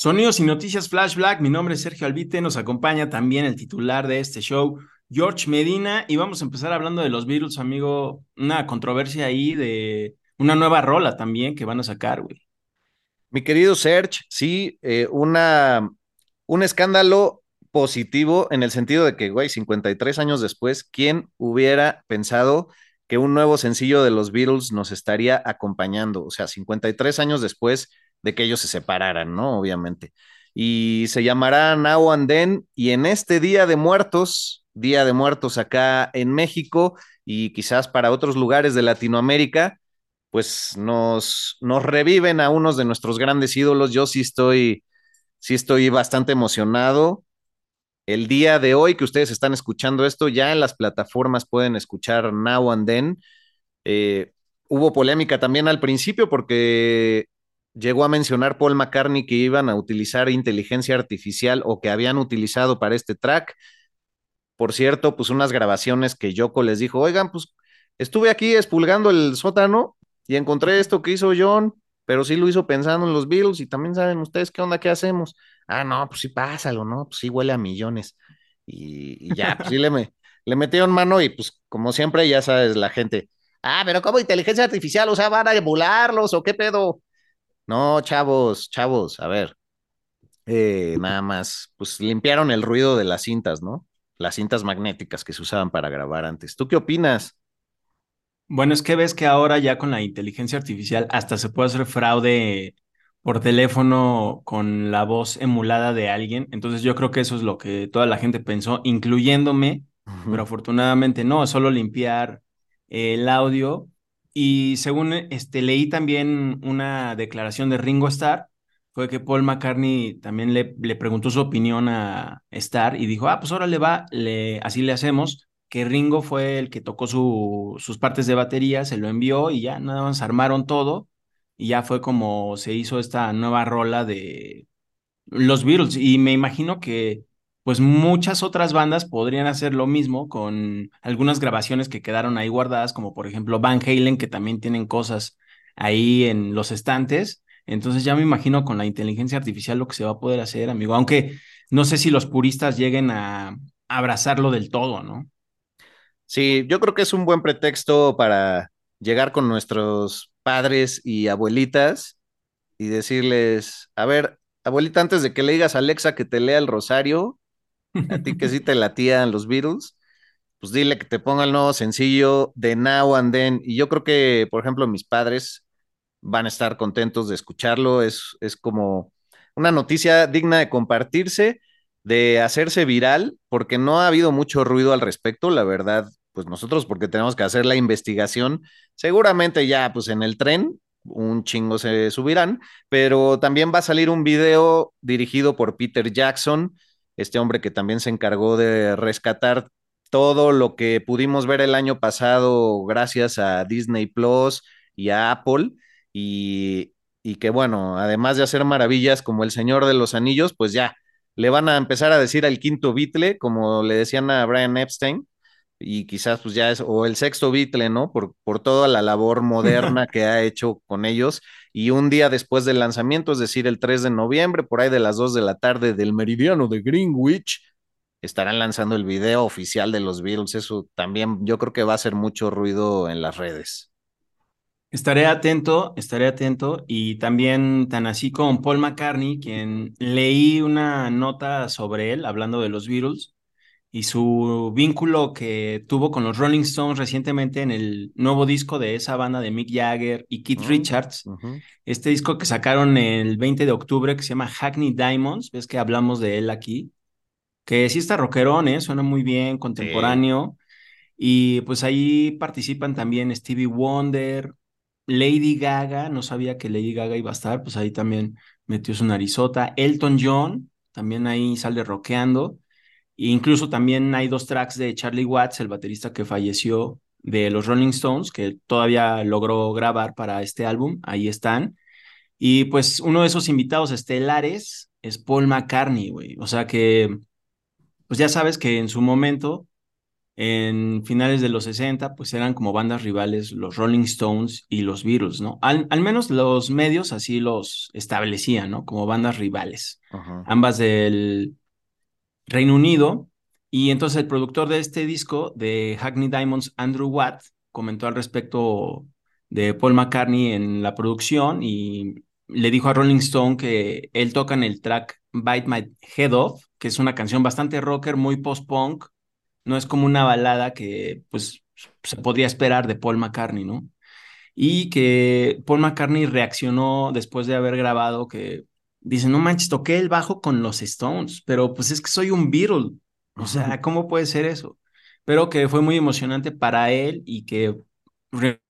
Sonidos y noticias Flash Black. Mi nombre es Sergio Albite. Nos acompaña también el titular de este show, George Medina. Y vamos a empezar hablando de los Beatles, amigo. Una controversia ahí de una nueva rola también que van a sacar, güey. Mi querido Serge, sí, eh, una, un escándalo positivo en el sentido de que, güey, 53 años después, ¿quién hubiera pensado que un nuevo sencillo de los Beatles nos estaría acompañando? O sea, 53 años después de que ellos se separaran, ¿no? Obviamente. Y se llamará Now and y en este Día de Muertos, Día de Muertos acá en México y quizás para otros lugares de Latinoamérica, pues nos, nos reviven a unos de nuestros grandes ídolos. Yo sí estoy, sí estoy bastante emocionado. El día de hoy que ustedes están escuchando esto, ya en las plataformas pueden escuchar Now and Then. Eh, hubo polémica también al principio porque llegó a mencionar Paul McCartney que iban a utilizar inteligencia artificial o que habían utilizado para este track. Por cierto, pues unas grabaciones que Yoko les dijo, oigan, pues estuve aquí expulgando el sótano y encontré esto que hizo John, pero sí lo hizo pensando en los Beatles y también saben ustedes qué onda, qué hacemos. Ah, no, pues sí, pásalo, ¿no? Pues sí huele a millones. Y, ya, pues sí le, me, le metieron mano y pues como siempre, ya sabes, la gente, ah, pero ¿cómo inteligencia artificial? O sea, ¿van a emularlos o qué pedo? No, chavos, chavos, a ver, eh, nada más, pues limpiaron el ruido de las cintas, ¿no? Las cintas magnéticas que se usaban para grabar antes. ¿Tú qué opinas? Bueno, es que ves que ahora ya con la inteligencia artificial hasta se puede hacer fraude por teléfono con la voz emulada de alguien. Entonces yo creo que eso es lo que toda la gente pensó, incluyéndome, pero afortunadamente no, solo limpiar el audio. Y según este, leí también una declaración de Ringo Starr, fue que Paul McCartney también le, le preguntó su opinión a Starr y dijo, ah, pues ahora le va, le, así le hacemos que Ringo fue el que tocó su, sus partes de batería, se lo envió y ya nada más armaron todo y ya fue como se hizo esta nueva rola de los Beatles. Y me imagino que pues muchas otras bandas podrían hacer lo mismo con algunas grabaciones que quedaron ahí guardadas, como por ejemplo Van Halen, que también tienen cosas ahí en los estantes. Entonces ya me imagino con la inteligencia artificial lo que se va a poder hacer, amigo, aunque no sé si los puristas lleguen a abrazarlo del todo, ¿no? Sí, yo creo que es un buen pretexto para llegar con nuestros padres y abuelitas y decirles, a ver, abuelita, antes de que le digas a Alexa que te lea el rosario, a ti que sí te latían los Beatles, pues dile que te ponga el nuevo sencillo de Now and Then. Y yo creo que, por ejemplo, mis padres van a estar contentos de escucharlo. Es, es como una noticia digna de compartirse, de hacerse viral, porque no ha habido mucho ruido al respecto. La verdad, pues nosotros porque tenemos que hacer la investigación, seguramente ya pues en el tren un chingo se subirán, pero también va a salir un video dirigido por Peter Jackson, este hombre que también se encargó de rescatar todo lo que pudimos ver el año pasado gracias a Disney Plus y a Apple y, y que bueno, además de hacer maravillas como El Señor de los Anillos, pues ya le van a empezar a decir al quinto Beatle, como le decían a Brian Epstein, y quizás pues ya es, o el sexto Beatle, ¿no? Por, por toda la labor moderna que ha hecho con ellos. Y un día después del lanzamiento, es decir, el 3 de noviembre, por ahí de las 2 de la tarde del meridiano de Greenwich, estarán lanzando el video oficial de los Beatles. Eso también yo creo que va a hacer mucho ruido en las redes. Estaré atento, estaré atento y también tan así con Paul McCartney, quien leí una nota sobre él hablando de los Beatles y su vínculo que tuvo con los Rolling Stones recientemente en el nuevo disco de esa banda de Mick Jagger y Keith Mm, Richards, este disco que sacaron el 20 de octubre que se llama Hackney Diamonds, ves que hablamos de él aquí, que sí está rockerón, ¿eh? suena muy bien, Sí. contemporáneo. Y pues ahí participan también Stevie Wonder, Lady Gaga, no sabía que Lady Gaga iba a estar, pues ahí también metió su narizota. Elton John, también ahí sale rockeando. Incluso también hay dos tracks de Charlie Watts, el baterista que falleció de los Rolling Stones, que todavía logró grabar para este álbum, ahí están. Y pues uno de esos invitados estelares es Paul McCartney, güey. O sea que, pues ya sabes que en su momento en finales de los 60, pues eran como bandas rivales los Rolling Stones y los Beatles, ¿no? Al, al menos los medios así los establecían, ¿no? Como bandas rivales, ambas del Reino Unido. Y entonces el productor de este disco, de Hackney Diamonds, Andrew Watt, comentó al respecto de Paul McCartney en la producción y le dijo a Rolling Stone que él toca en el track Bite My Head Off, que es una canción bastante rocker, muy post-punk, no es como una balada que pues se podría esperar de Paul McCartney, ¿no? Y que Paul McCartney reaccionó después de haber grabado que dice, no manches, toqué el bajo con los Stones, pero pues es que soy un Beatle, o sea, ¿cómo puede ser eso? Pero que fue muy emocionante para él y que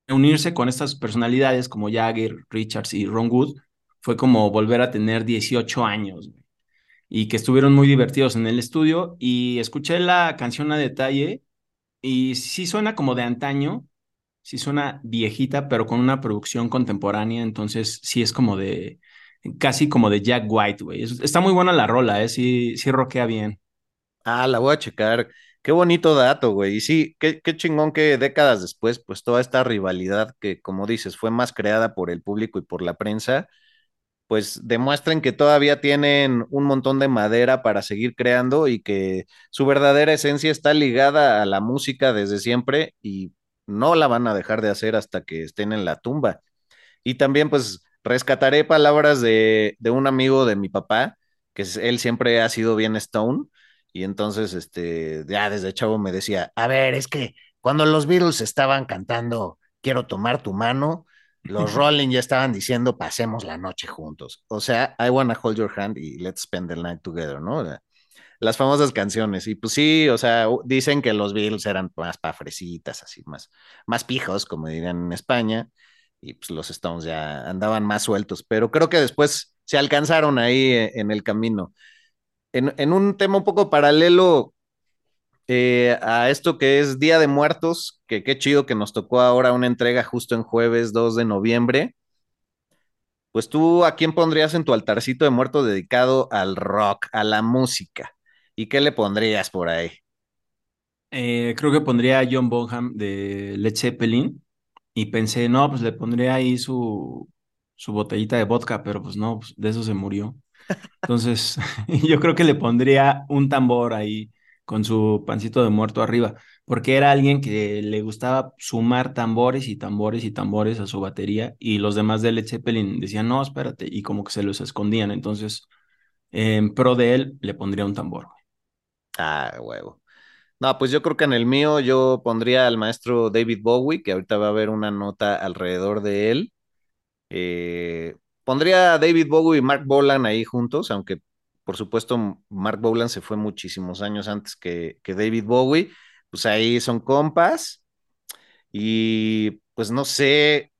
reunirse con estas personalidades como Jagger, Richards y Ron Wood fue como volver a tener 18 años y que estuvieron muy divertidos en el estudio y escuché la canción a detalle y sí suena como de antaño, sí suena viejita, pero con una producción contemporánea, entonces sí es como de, casi como de Jack White, güey. Es- Está muy buena la rola, ¿eh? Sí, sí rockea bien. Ah, la voy a checar. Qué bonito dato, güey. Y sí, qué, qué chingón que décadas después, pues toda esta rivalidad que, como dices, fue más creada por el público y por la prensa, pues demuestren que todavía tienen un montón de madera para seguir creando y que su verdadera esencia está ligada a la música desde siempre y no la van a dejar de hacer hasta que estén en la tumba. Y también pues rescataré palabras de, de un amigo de mi papá, que es- él siempre ha sido bien Stone, y entonces este, ya desde chavo me decía, a ver, es que cuando los Beatles estaban cantando Quiero tomar tu mano, los Rolling ya estaban diciendo pasemos la noche juntos. O sea, I wanna hold your hand y let's spend the night together, ¿no? Las famosas canciones. Y pues sí, o sea, dicen que los Beatles eran más pa' fresitas, así, más, más pijos, como dirían en España, y pues los Stones ya andaban más sueltos, pero creo que después se alcanzaron ahí eh, en el camino. En, en un tema un poco paralelo eh, a esto que es Día de Muertos, que qué chido que nos tocó ahora una entrega justo en jueves 2 de noviembre. Pues tú, ¿a quién pondrías en tu altarcito de muerto dedicado al rock, a la música? ¿Y qué le pondrías por ahí? Eh, creo que pondría a John Bonham de Led Zeppelin y pensé, no, pues le pondría ahí su, su botellita de vodka, pero pues no, pues de eso se murió. Entonces, yo creo que le pondría un tambor ahí con su pancito de muerto arriba, porque era alguien que le gustaba sumar tambores y tambores y tambores a su batería y los demás de Led Zeppelin decían, no, espérate, y como que se los escondían. Entonces, en pro de él, le pondría un tambor. Ah, huevo. No, pues yo creo que en el mío yo pondría al maestro David Bowie, que ahorita va a haber una nota alrededor de él. Eh, pondría a David Bowie y Mark Bolan ahí juntos, aunque por supuesto Mark Bolan se fue muchísimos años antes que, que David Bowie. Pues ahí son compas. Y pues no sé,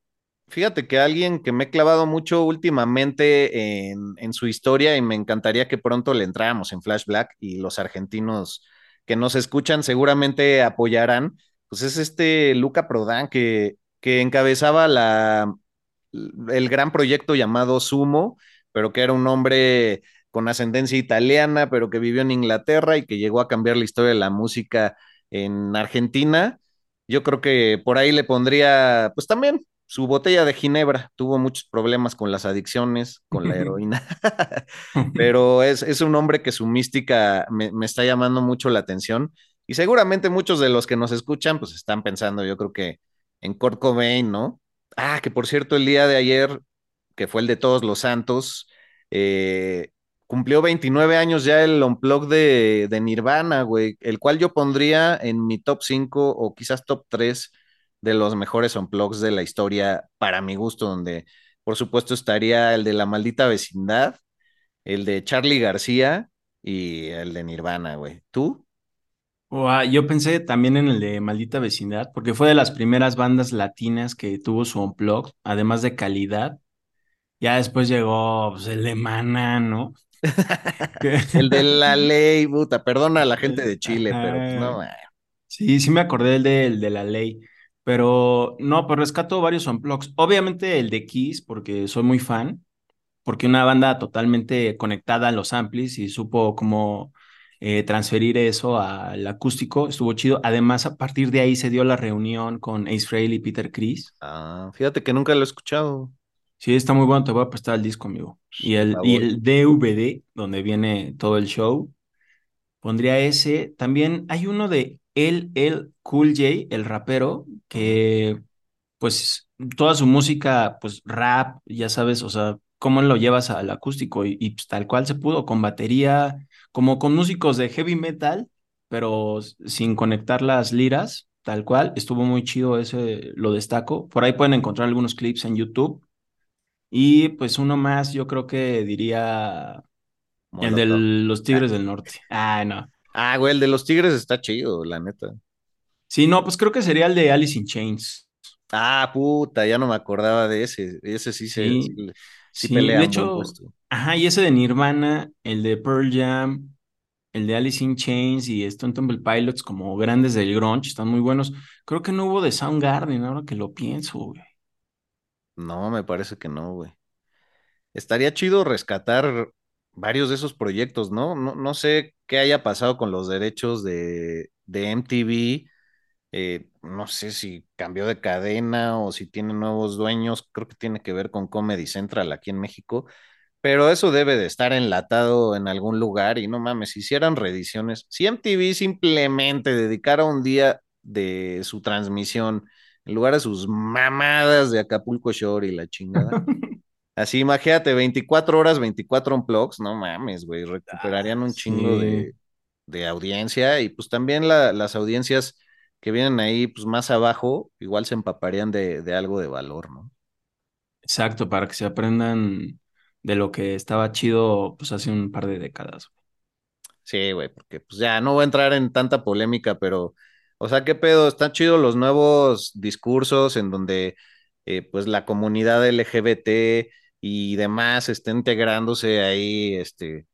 fíjate que alguien que me he clavado mucho últimamente en, en su historia y me encantaría que pronto le entráramos en Flashback y los argentinos que nos escuchan seguramente apoyarán, pues es este Luca Prodan que, que encabezaba la, el gran proyecto llamado Sumo, pero que era un hombre con ascendencia italiana, pero que vivió en Inglaterra y que llegó a cambiar la historia de la música en Argentina. Yo creo que por ahí le pondría, pues también su botella de ginebra. Tuvo muchos problemas con las adicciones, con la heroína, pero es, es un hombre que su mística me, me está llamando mucho la atención y seguramente muchos de los que nos escuchan pues están pensando, yo creo que en Kurt Cobain, ¿no? Ah, que por cierto, el día de ayer, que fue el de Todos los Santos, eh, cumplió 29 años ya el Unplug de, de Nirvana, güey, el cual yo pondría en mi top 5 o quizás top 3 de los mejores Unplugs de la historia, para mi gusto, donde por supuesto estaría el de La Maldita Vecindad, el de Charlie García y el de Nirvana, güey. ¿Tú? Ua, yo pensé también en el de Maldita Vecindad, porque fue de las primeras bandas latinas que tuvo su unplug, además de calidad. Ya después llegó pues, el de Maná, ¿no? El de La Ley, puta, perdona a la gente de Chile, pero pues no, güey. Sí, sí me acordé del de, el de la ley, pero no, pues rescato varios unplugs. Obviamente el de Kiss, porque soy muy fan, porque una banda totalmente conectada a los amplis y supo cómo eh, transferir eso al acústico, estuvo chido. Además, a partir de ahí se dio la reunión con Ace Frehley y Peter Criss. Ah, fíjate que nunca lo he escuchado, Sí, está muy bueno, te voy a prestar el disco, amigo. Y el, y favor. el DVD, donde viene todo el show, pondría ese. También hay uno de El El Cool J, el rapero, que pues toda su música, pues rap, ya sabes, o sea, cómo lo llevas al acústico y, y, pues, tal cual se pudo, con batería, como con músicos de heavy metal, pero sin conectar las liras, tal cual, estuvo muy chido ese, lo destaco. Por ahí pueden encontrar algunos clips en YouTube. Y pues uno más, yo creo que diría el de Molotov. los Tigres del Norte. Ah, no. Ah, güey, el de los Tigres está chido, la neta. Sí, no, pues creo que sería el de Alice in Chains. Ah, puta, ya no me acordaba de ese. Ese sí se, sí, Sí, sí pelea De hecho, ajá, y ese de Nirvana, el de Pearl Jam, el de Alice in Chains y Stone Temple Pilots como grandes del grunge, están muy buenos. Creo que no hubo de Soundgarden, ahora que lo pienso, güey. No, me parece que no, güey. Estaría chido rescatar varios de esos proyectos, ¿no? No, no sé qué haya pasado con los derechos de, de MTV. eh, no sé si cambió de cadena o si tiene nuevos dueños. Creo que tiene que ver con Comedy Central aquí en México. Pero eso debe de estar enlatado en algún lugar y no mames, si hicieran reediciones, si MTV simplemente dedicara un día de su transmisión en lugar de sus mamadas de Acapulco Shore y la chingada, así imagínate, 24 horas, 24 unplugs, no mames, güey, Ah, recuperarían un chingo sí, de, de audiencia y pues también la- las audiencias que vienen ahí pues más abajo igual se empaparían de, de algo de valor, ¿no? exacto, para que se aprendan de lo que estaba chido, pues hace un par de décadas. Sí, güey, porque pues ya no voy a entrar en tanta polémica, pero, o sea, ¿qué pedo? Están chidos los nuevos discursos en donde, eh, pues, la comunidad LGBT y demás está integrándose ahí, este,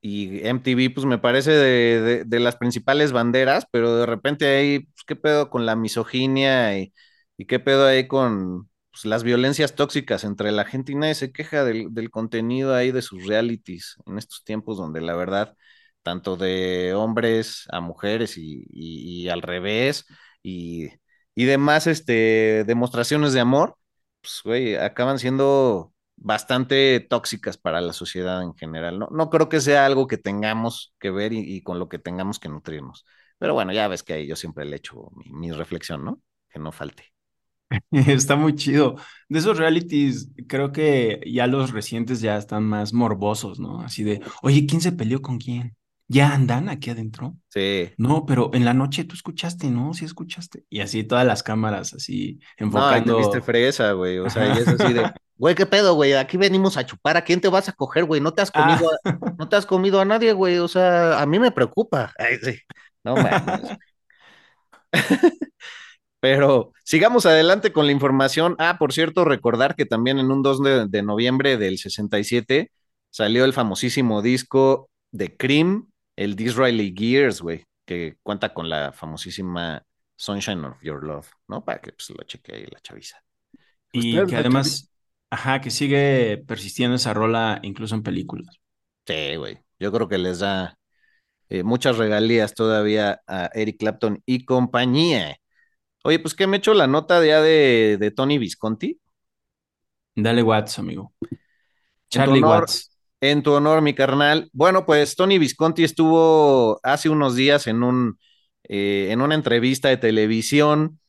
y MTV, pues, me parece de, de- las principales banderas, pero de repente ahí, pues, ¿qué pedo con la misoginia y, y qué pedo ahí con, pues, las violencias tóxicas entre la gente y nadie se queja del, del contenido ahí de sus realities en estos tiempos donde la verdad tanto de hombres a mujeres y, y- al revés, y, y demás este, demostraciones de amor, pues, güey, acaban siendo bastante tóxicas para la sociedad en general. No, no creo que sea algo que tengamos que ver y, y con lo que tengamos que nutrirnos. Pero bueno, ya ves que ahí yo siempre le echo mi, mi reflexión, ¿no? Que no falte. Está muy chido. De esos realities, creo que ya los recientes ya están más morbosos, ¿no? Así de, oye, ¿quién se peleó con quién? ¿Ya andan aquí adentro? Sí. No, pero en la noche tú escuchaste, ¿no? Sí escuchaste. Y así todas las cámaras así No, y te viste enfocando. fresa, güey. O sea, y es así de. güey, ¿qué pedo, güey? Aquí venimos a chupar. ¿A quién te vas a coger, güey? No te has Ah. comido a, no te has comido a nadie, güey. O sea, a mí me preocupa. Ay, sí. No mames. Pero sigamos adelante con la información. Ah, por cierto, recordar que también en un 2 de, de noviembre del 67 salió el famosísimo disco de Cream, el Disraeli Gears, güey, que cuenta con la famosísima Sunshine of Your Love, ¿no? Para que pues, lo cheque ahí la chaviza. Y que además, ajá, que sigue persistiendo esa rola incluso en películas. Sí, güey. Yo creo que les da eh, muchas regalías todavía a Eric Clapton y compañía. Oye, pues que me echo la nota ya de, de Tony Visconti. Dale Watts, amigo. En Charlie honor, Watts. en tu honor, mi carnal. Bueno, pues Tony Visconti estuvo hace unos días en un, eh, en una entrevista de televisión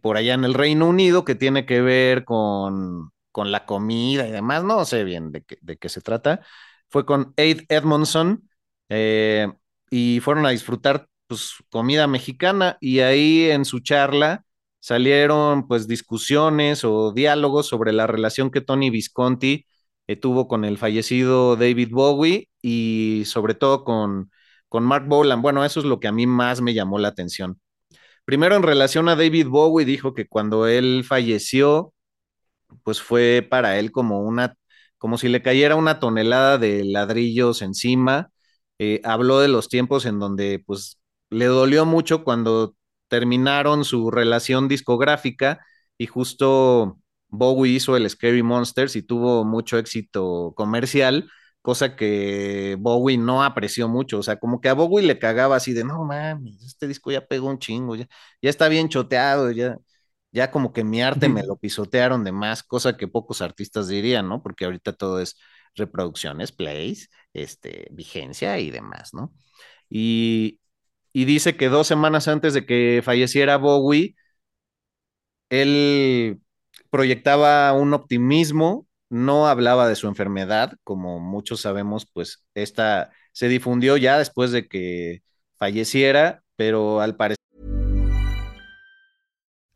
por allá en el Reino Unido que tiene que ver con, con la comida y demás, no sé bien de qué, de qué se trata. Fue con Aid Edmondson eh, y fueron a disfrutar pues comida mexicana y ahí en su charla salieron pues discusiones o diálogos sobre la relación que Tony Visconti eh, tuvo con el fallecido David Bowie y sobre todo con, con Mark Bolan. Bueno, eso es lo que a mí más me llamó la atención. Primero, en relación a David Bowie, dijo que cuando él falleció, pues fue para él como una, como si le cayera una tonelada de ladrillos encima. Eh, habló de los tiempos en donde pues le dolió mucho cuando terminaron su relación discográfica y justo Bowie hizo el Scary Monsters y tuvo mucho éxito comercial, cosa que Bowie no apreció mucho, o sea, como que a Bowie le cagaba así de, no mames, este disco ya pegó un chingo, ya, ya está bien choteado, ya, ya como que mi arte me lo pisotearon de más, cosa que pocos artistas dirían, ¿no? Porque ahorita todo es reproducciones, plays, este, vigencia y demás, ¿no? Y, y dice que dos semanas antes de que falleciera Bowie, él proyectaba un optimismo, no hablaba de su enfermedad, como muchos sabemos, pues esta se difundió ya después de que falleciera, pero al parecer...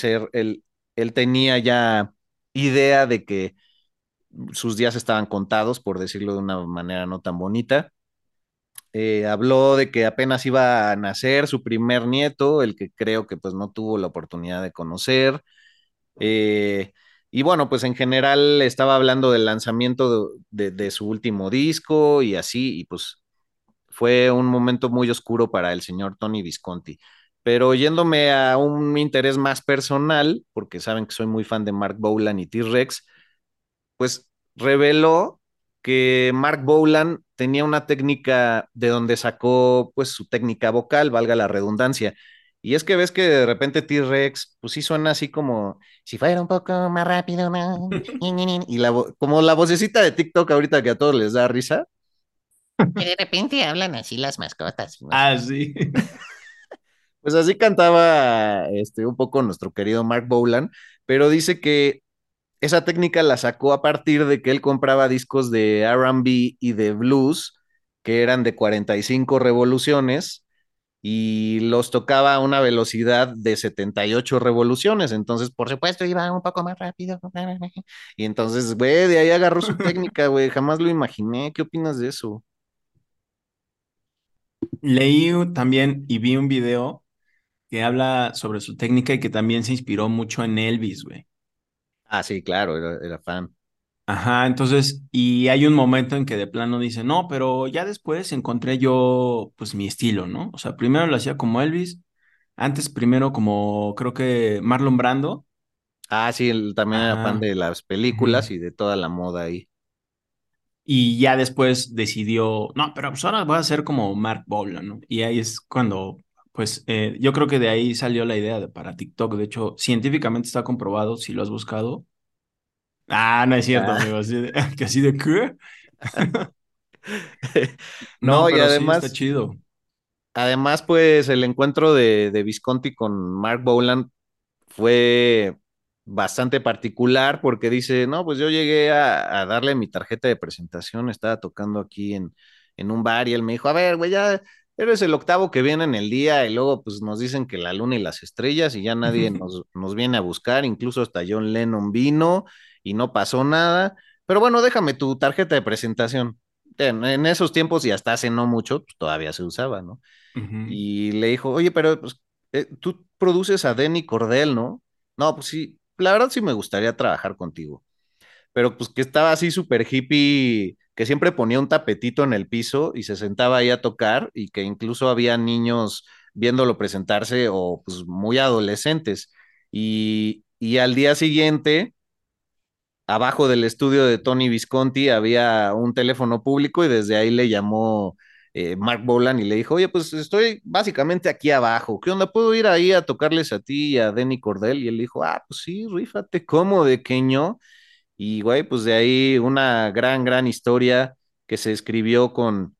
Ser, él, tenía ya idea de que sus días estaban contados, por decirlo de una manera no tan bonita. Eh, habló de que apenas iba a nacer su primer nieto, el que creo que pues no tuvo la oportunidad de conocer. Eh, y bueno, pues en general estaba hablando del lanzamiento de, de, su último disco y así, y pues fue un momento muy oscuro para el señor Tony Visconti. Pero yéndome a un interés más personal, porque saben que soy muy fan de Mark Bolan y T-Rex, pues reveló que Mark Bolan tenía una técnica de donde sacó pues su técnica vocal, valga la redundancia. Y es que ves que de repente T-Rex, pues sí suena así como si fuera un poco más rápido, ¿no? y la como la vocecita de TikTok ahorita que a todos les da risa. De repente hablan así las mascotas. ¿no? Ah, sí. pues así cantaba este, un poco nuestro querido Mark Bolan, pero dice que esa técnica la sacó a partir de que él compraba discos de RB y de blues, que eran de 45 revoluciones, y los tocaba a una velocidad de 78 revoluciones. Entonces, por supuesto, iba un poco más rápido. Y entonces, güey, de ahí agarró su técnica, güey. Jamás lo imaginé. ¿Qué opinas de eso? Leí también y vi un video que habla sobre su técnica y que también se inspiró mucho en Elvis, güey. Ah, sí, claro, era, era fan. Ajá, entonces, y hay un momento en que de plano dice, no, pero ya después encontré yo, pues, mi estilo, ¿no? O sea, primero lo hacía como Elvis, antes primero como, creo que Marlon Brando. Ah, sí, él también era fan de las películas y de toda la moda ahí. Y ya después decidió, no, pero pues ahora voy a ser como Mark Bolan, ¿no? Y ahí es cuando, pues, eh, yo creo que de ahí salió la idea de para TikTok. De hecho, científicamente está comprobado, si lo has buscado. Ah, no es cierto, Ah. amigo, así de, que así de qué. No, No, y sí está además, chido. además, pues el encuentro de, de Visconti con Mark Bolan fue bastante particular porque dice, no, pues yo llegué a, a darle mi tarjeta de presentación, estaba tocando aquí en, en un bar y él me dijo, a ver, güey, ya eres el octavo que viene en el día y luego pues nos dicen que la luna y las estrellas y ya nadie nos, nos viene a buscar, incluso hasta John Lennon vino y no pasó nada, pero bueno, déjame tu tarjeta de presentación. En, en esos tiempos y hasta hace no mucho, pues, todavía se usaba, ¿no? Y le dijo, oye, pero pues, eh, tú produces a Denny Cordell, ¿no? No, pues sí, la verdad sí me gustaría trabajar contigo. Pero pues que estaba así súper hippie, que siempre ponía un tapetito en el piso y se sentaba ahí a tocar y que incluso había niños viéndolo presentarse o pues muy adolescentes. Y, y al día siguiente abajo del estudio de Tony Visconti había un teléfono público y desde ahí le llamó eh, Mark Bolan y le dijo, oye, pues estoy básicamente aquí abajo, ¿qué onda? ¿Puedo ir ahí a tocarles a ti y a Denny Cordell? Y él dijo, ah, pues sí, rífate, ¿cómo de queño? Y güey, pues de ahí una gran, gran historia que se escribió con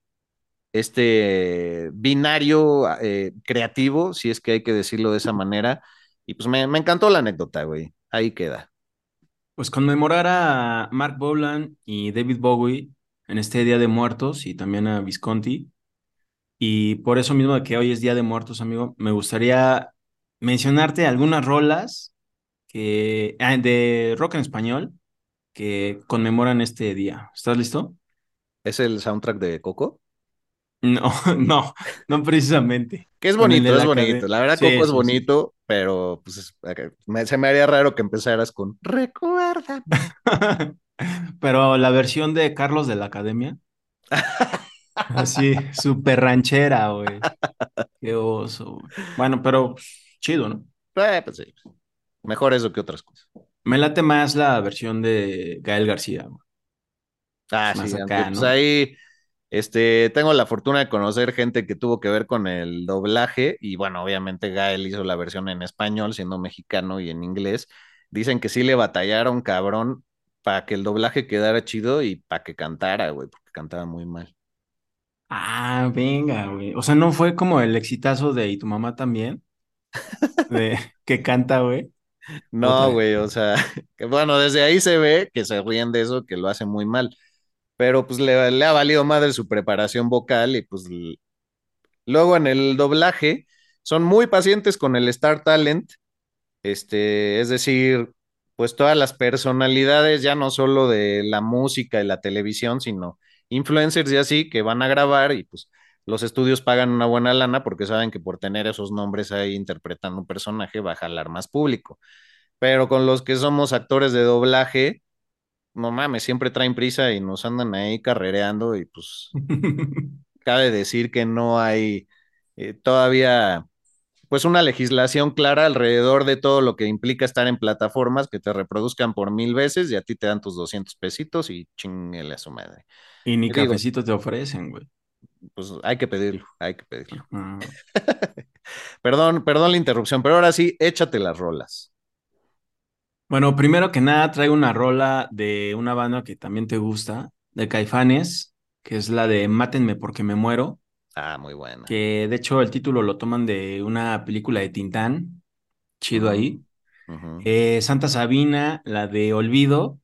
este binario eh, creativo, si es que hay que decirlo de esa manera. Y pues me, me encantó la anécdota, güey. Ahí queda. Pues conmemorar a Mark Bolan y David Bowie en este Día de Muertos y también a Visconti. Y por eso mismo de que hoy es Día de Muertos, amigo, me gustaría mencionarte algunas rolas que, ah, de rock en español que conmemoran este día. ¿Estás listo? ¿Es el soundtrack de Coco? No, no, no precisamente. Que es bonito, es bonito. cadena. La verdad, Sí, Coco es sí, sí. bonito, pero pues es- me- se me haría raro que empezaras con Recuerda. Pero la versión de Carlos de la Academia, así, súper ranchera, güey. Qué oso, güey. Bueno, pero pues, chido, ¿no? Eh, pues sí, mejor eso que otras cosas. Me late más la versión de Gael García, güey. Ah, más sí, aunque acá, pues ahí este, tengo la fortuna de conocer gente que tuvo que ver con el doblaje y bueno, obviamente Gael hizo la versión en español, siendo mexicano y en inglés. Dicen que sí le batallaron cabrón para que el doblaje quedara chido y para que cantara, güey, porque cantaba muy mal. Ah, venga, güey. O sea, no fue como el exitazo de ¿Y tu mamá también? De que canta, güey. No, güey, o sea, que bueno, desde ahí se ve que se ríen de eso, que lo hace muy mal, pero pues le, le ha valido madre su preparación vocal y pues luego en el doblaje son muy pacientes con el Star Talent, este, es decir, pues todas las personalidades, ya no solo de la música y la televisión, sino influencers y así, que van a grabar y pues los estudios pagan una buena lana porque saben que por tener esos nombres ahí interpretando un personaje va a jalar más público pero con los que somos actores de doblaje, no mames, siempre traen prisa y nos andan ahí carrereando y pues cabe decir que no hay eh, todavía pues una legislación clara alrededor de todo lo que implica estar en plataformas que te reproduzcan por mil veces y a ti te dan tus 200 pesitos y chinguele a su madre. Y ni digo, cafecito te ofrecen, güey. Pues hay que pedirlo, hay que pedirlo. Perdón, perdón la interrupción, pero ahora sí, échate las rolas. Bueno, primero que nada, traigo una rola de una banda que también te gusta, de Caifanes, que es la de Mátenme porque me muero, Ah, muy buena. que de hecho el título lo toman de una película de Tintán, chido ahí. Eh, Santa Sabina, la de Olvido,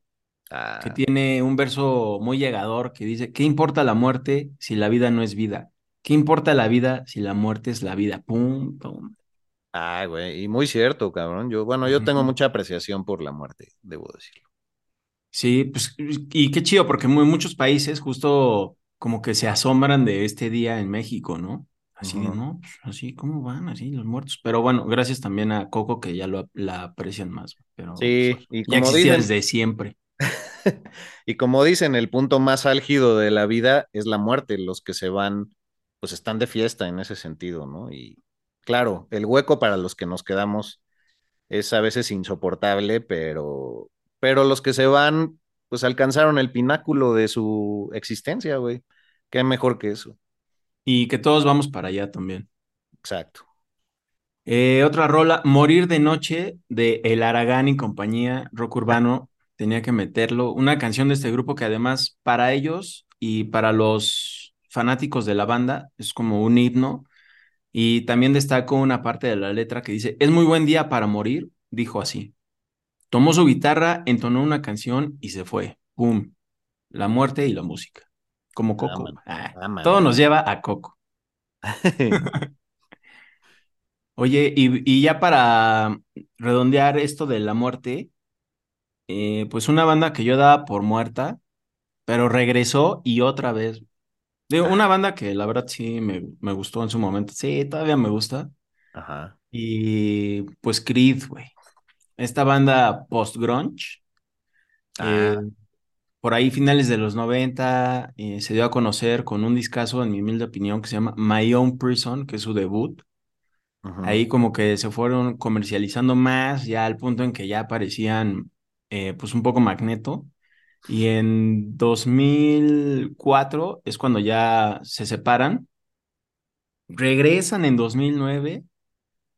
que Ah, tiene un verso muy llegador que dice, ¿qué importa la muerte si la vida no es vida? ¿Qué importa la vida si la muerte es la vida? Pum, pum. Ay, güey, y muy cierto, cabrón. Yo, bueno, yo tengo mucha apreciación por la muerte, debo decirlo. Sí, pues, y qué chido, porque en muchos países justo como que se asombran de este día en México, ¿no? Así de, no, pues, así, ¿cómo van? Así, los muertos. Pero bueno, gracias también a Coco que ya lo, la aprecian más. Pero Sí, pues, y ya como existía dicen- desde siempre. y como dicen, el punto más álgido de la vida es la muerte. Los que se van, pues están de fiesta en ese sentido, ¿no? Y claro, el hueco para los que nos quedamos es a veces insoportable, pero, pero los que se van, pues alcanzaron el pináculo de su existencia, güey. Qué mejor que eso. Y que todos vamos para allá también. Exacto. Eh, otra rola, Morir de Noche, de El Aragán y compañía, rock urbano, tenía que meterlo. Una canción de este grupo que además para ellos y para los fanáticos de la banda es como un himno. Y también destaco una parte de la letra que dice, es muy buen día para morir, dijo así. Tomó su guitarra, entonó una canción y se fue. ¡Pum! La muerte y la música. Como Coco. Ah, todo nos lleva a Coco. Oye, y, y ya para redondear esto de la muerte, eh, pues una banda que yo daba por muerta, pero regresó y otra vez. Digo, una banda que la verdad sí me, me gustó en su momento. Sí, todavía me gusta. Ajá. Y pues Creed, güey. Esta banda post-grunge. Ah. eh, por ahí finales de los 90 eh, se dio a conocer con un discazo, en mi humilde opinión, que se llama My Own Prison, que es su debut. Ahí como que se fueron comercializando más, ya al punto en que ya aparecían eh, pues un poco Magneto. Y en 2004 es cuando ya se separan. Regresan en 2009,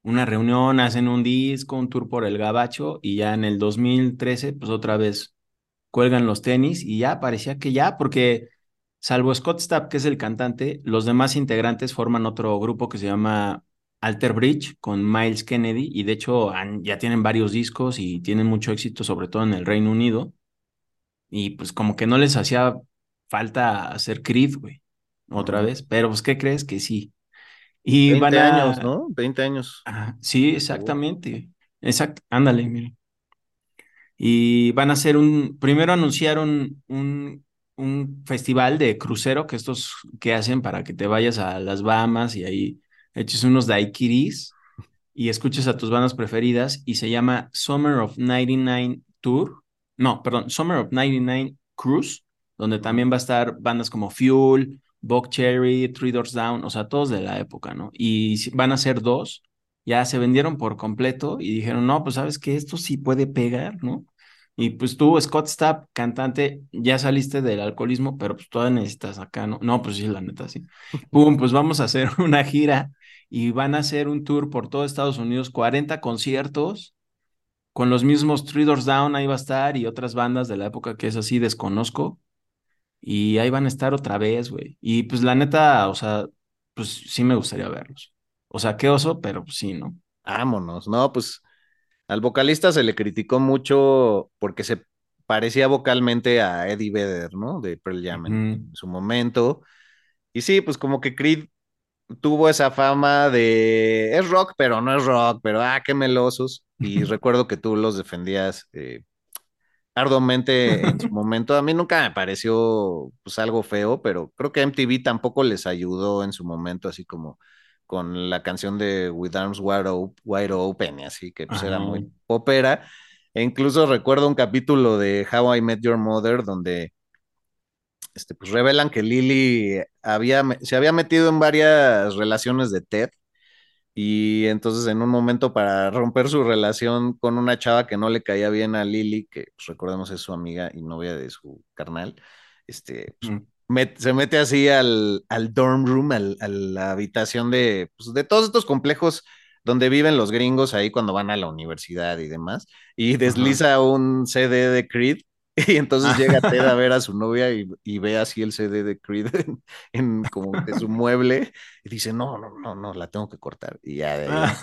una reunión, hacen un disco, un tour por el Gabacho y ya en el 2013 pues otra vez cuelgan los tenis y ya parecía que ya, porque salvo Scott Stapp, que es el cantante, los demás integrantes forman otro grupo que se llama Alter Bridge con Miles Kennedy y de hecho han- ya tienen varios discos y tienen mucho éxito, sobre todo en el Reino Unido. Y pues como que no les hacía falta hacer Creed, güey, otra vez, pero pues ¿qué crees? Que sí. Y 20 van a... años, ¿no? 20 años. Sí, exactamente. Exacto, ándale, mira. Y van a hacer un, primero anunciaron un, un festival de crucero, que estos que hacen para que te vayas a las Bahamas y ahí eches unos daiquiris y escuches a tus bandas preferidas y se llama Summer of 99 Tour. No, perdón, Summer of 99 Cruise, donde también va a estar bandas como Fuel, Buck Cherry, Three Doors Down, o sea, todos de la época, ¿no? Y van a ser dos, ya se vendieron por completo y dijeron, no, pues sabes que esto sí puede pegar, ¿no? Y pues tú, Scott Stapp, cantante, ya saliste del alcoholismo, pero pues todavía necesitas acá, ¿no? No, pues sí, la neta, sí. Pum, pues vamos a hacer una gira y van a hacer un tour por todo Estados Unidos, 40 conciertos con los mismos Three Doors Down, ahí va a estar, y otras bandas de la época que es así, desconozco. Y ahí van a estar otra vez, güey. Y pues la neta, o sea, pues sí me gustaría verlos. O sea, qué oso, pero pues sí, ¿no? Vámonos. No, pues al vocalista se le criticó mucho porque se parecía vocalmente a Eddie Vedder, ¿no? De Pearl Jam en, su momento. Y sí, pues como que Creed tuvo esa fama de es rock, pero no es rock, pero ah, qué melosos. Y recuerdo que tú los defendías eh, arduamente en su momento. A mí nunca me pareció pues algo feo, pero creo que MTV tampoco les ayudó en su momento, así como con la canción de With Arms Wide, Op- Wide Open, así que pues era muy popera. E incluso recuerdo un capítulo de How I Met Your Mother donde este, pues revelan que Lily había, se había metido en varias relaciones de Ted y entonces en un momento para romper su relación con una chava que no le caía bien a Lily, que pues, recordemos es su amiga y novia de su carnal, este, pues, Mm. Met- se mete así al, al dorm room, al- a la habitación de, pues, de todos estos complejos donde viven los gringos ahí cuando van a la universidad y demás, y desliza un CD de Creed. Y entonces llega Ted a ver a su novia y, y ve así el CD de Creed en, en como que su mueble y dice, no, no, no, no, la tengo que cortar. Y ya de ahí.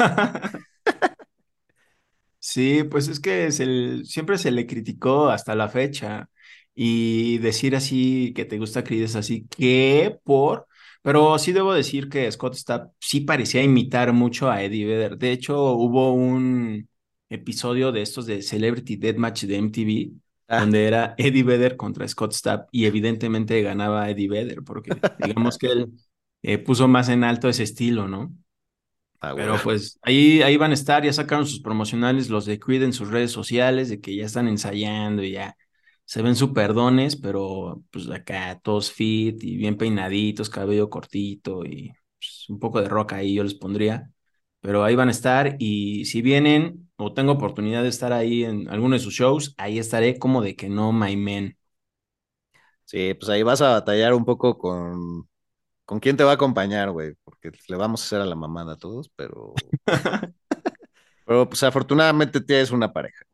Sí, pues es que se siempre se le criticó hasta la fecha y decir así que te gusta Creed es así que por, pero sí debo decir que Scott Stapp sí parecía imitar mucho a Eddie Vedder. De hecho, hubo un episodio de estos de Celebrity Deathmatch de MTV Ah. donde era Eddie Vedder contra Scott Stapp y evidentemente ganaba Eddie Vedder porque digamos que él eh, puso más en alto ese estilo, ¿no? Ah, Pero pues ahí, ahí van a estar, ya sacaron sus promocionales, los de Creed en sus redes sociales, de que ya están ensayando y ya se ven súper dones, pero pues acá todos fit y bien peinaditos, cabello cortito y pues, un poco de rock ahí yo les pondría. Pero ahí van a estar y si vienen o tengo oportunidad de estar ahí en alguno de sus shows, ahí estaré como de que no, my man. Sí, pues ahí vas a batallar un poco con, con quién te va a acompañar, güey, porque le vamos a hacer a la mamada a todos, pero, pero pues afortunadamente tienes una pareja.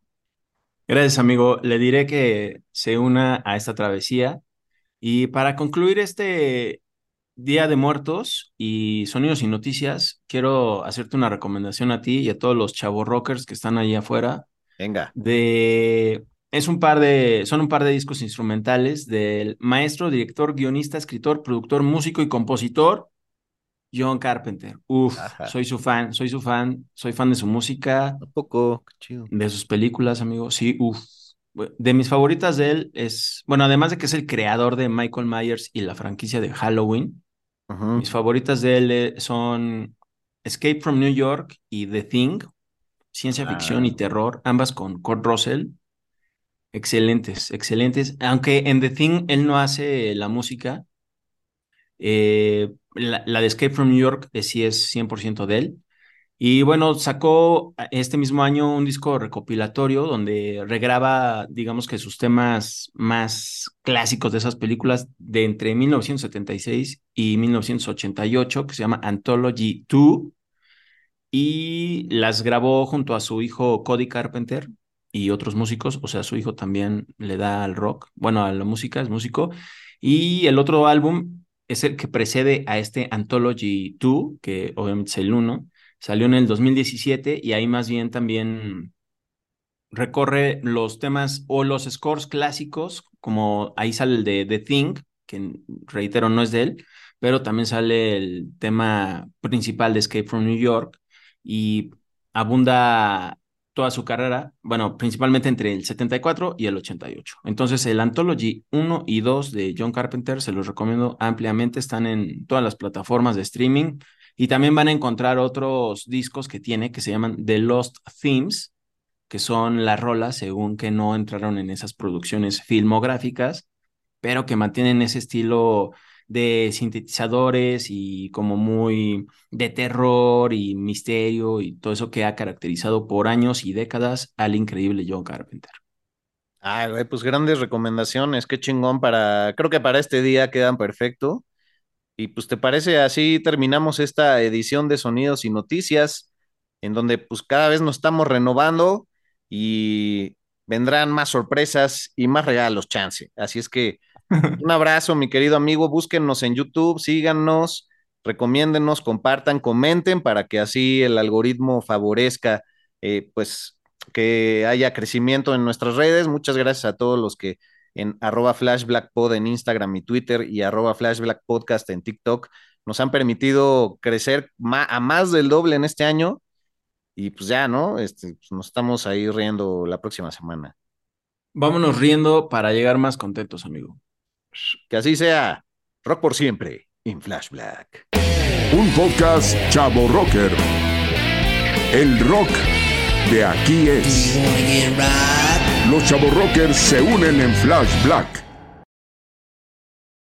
Gracias, amigo. Le diré que se una a esta travesía. Y para concluir este Día de Muertos y Sonidos y Noticias, quiero hacerte una recomendación a ti y a todos los chavos rockers que están ahí afuera. Venga. De es un par de son un par de discos instrumentales del maestro, director, guionista, escritor, productor, músico y compositor John Carpenter. Uf, Ajá. soy su fan, soy su fan, soy fan de su música, ¿A poco? Qué chido. de sus películas, amigo. Sí, uff. De mis favoritas de él es, bueno, además de que es el creador de Michael Myers y la franquicia de Halloween, mis favoritas de él eh, son Escape from New York y The Thing, ciencia ficción y Ah. terror, ambas con Kurt Russell. Excelentes, excelentes. Aunque en The Thing él no hace la música, eh, la, la de Escape from New York eh, sí es 100% de él. Y bueno, sacó este mismo año un disco recopilatorio donde regraba, digamos que sus temas más clásicos de esas películas de entre 1976 y 1988, que se llama Anthology 2, y las grabó junto a su hijo Cody Carpenter y otros músicos, o sea, su hijo también le da al rock, bueno, a la música, es músico, y el otro álbum es el que precede a este Anthology 2, que obviamente es el 1, Salió en el 2017 y ahí más bien también recorre los temas o los scores clásicos, como ahí sale el de The Thing, que reitero no es de él, pero también sale el tema principal de Escape from New York y abunda toda su carrera, bueno, principalmente entre el 74 y el 88. Entonces, el Anthology 1 y 2 de John Carpenter se los recomiendo ampliamente, están en todas las plataformas de streaming. Y también van a encontrar otros discos que tiene que se llaman The Lost Themes, que son las rolas según que no entraron en esas producciones filmográficas, pero que mantienen ese estilo de sintetizadores y como muy de terror y misterio y todo eso que ha caracterizado por años y décadas al increíble John Carpenter. Ah, güey, pues grandes recomendaciones, qué chingón para, creo que para este día quedan perfecto. Y pues te parece así terminamos esta edición de Sonidos y Noticias, en donde pues cada vez nos estamos renovando y vendrán más sorpresas y más regalos, chance. Así es que un abrazo, mi querido amigo, búsquennos en YouTube, síganos, recomiéndenos, compartan, comenten para que así el algoritmo favorezca eh, pues que haya crecimiento en nuestras redes. Muchas gracias a todos los que en arroba flashblackpod en Instagram y Twitter y arroba flashblackpodcast en TikTok nos han permitido crecer a más del doble en este año y pues ya, ¿no? Este, pues nos estamos ahí riendo la próxima semana. Vámonos riendo para llegar más contentos, amigo. Que así sea. Rock por siempre en Flashback. Un podcast chavo rocker. El rock de aquí es. Los chavos rockers se unen en Flash Black.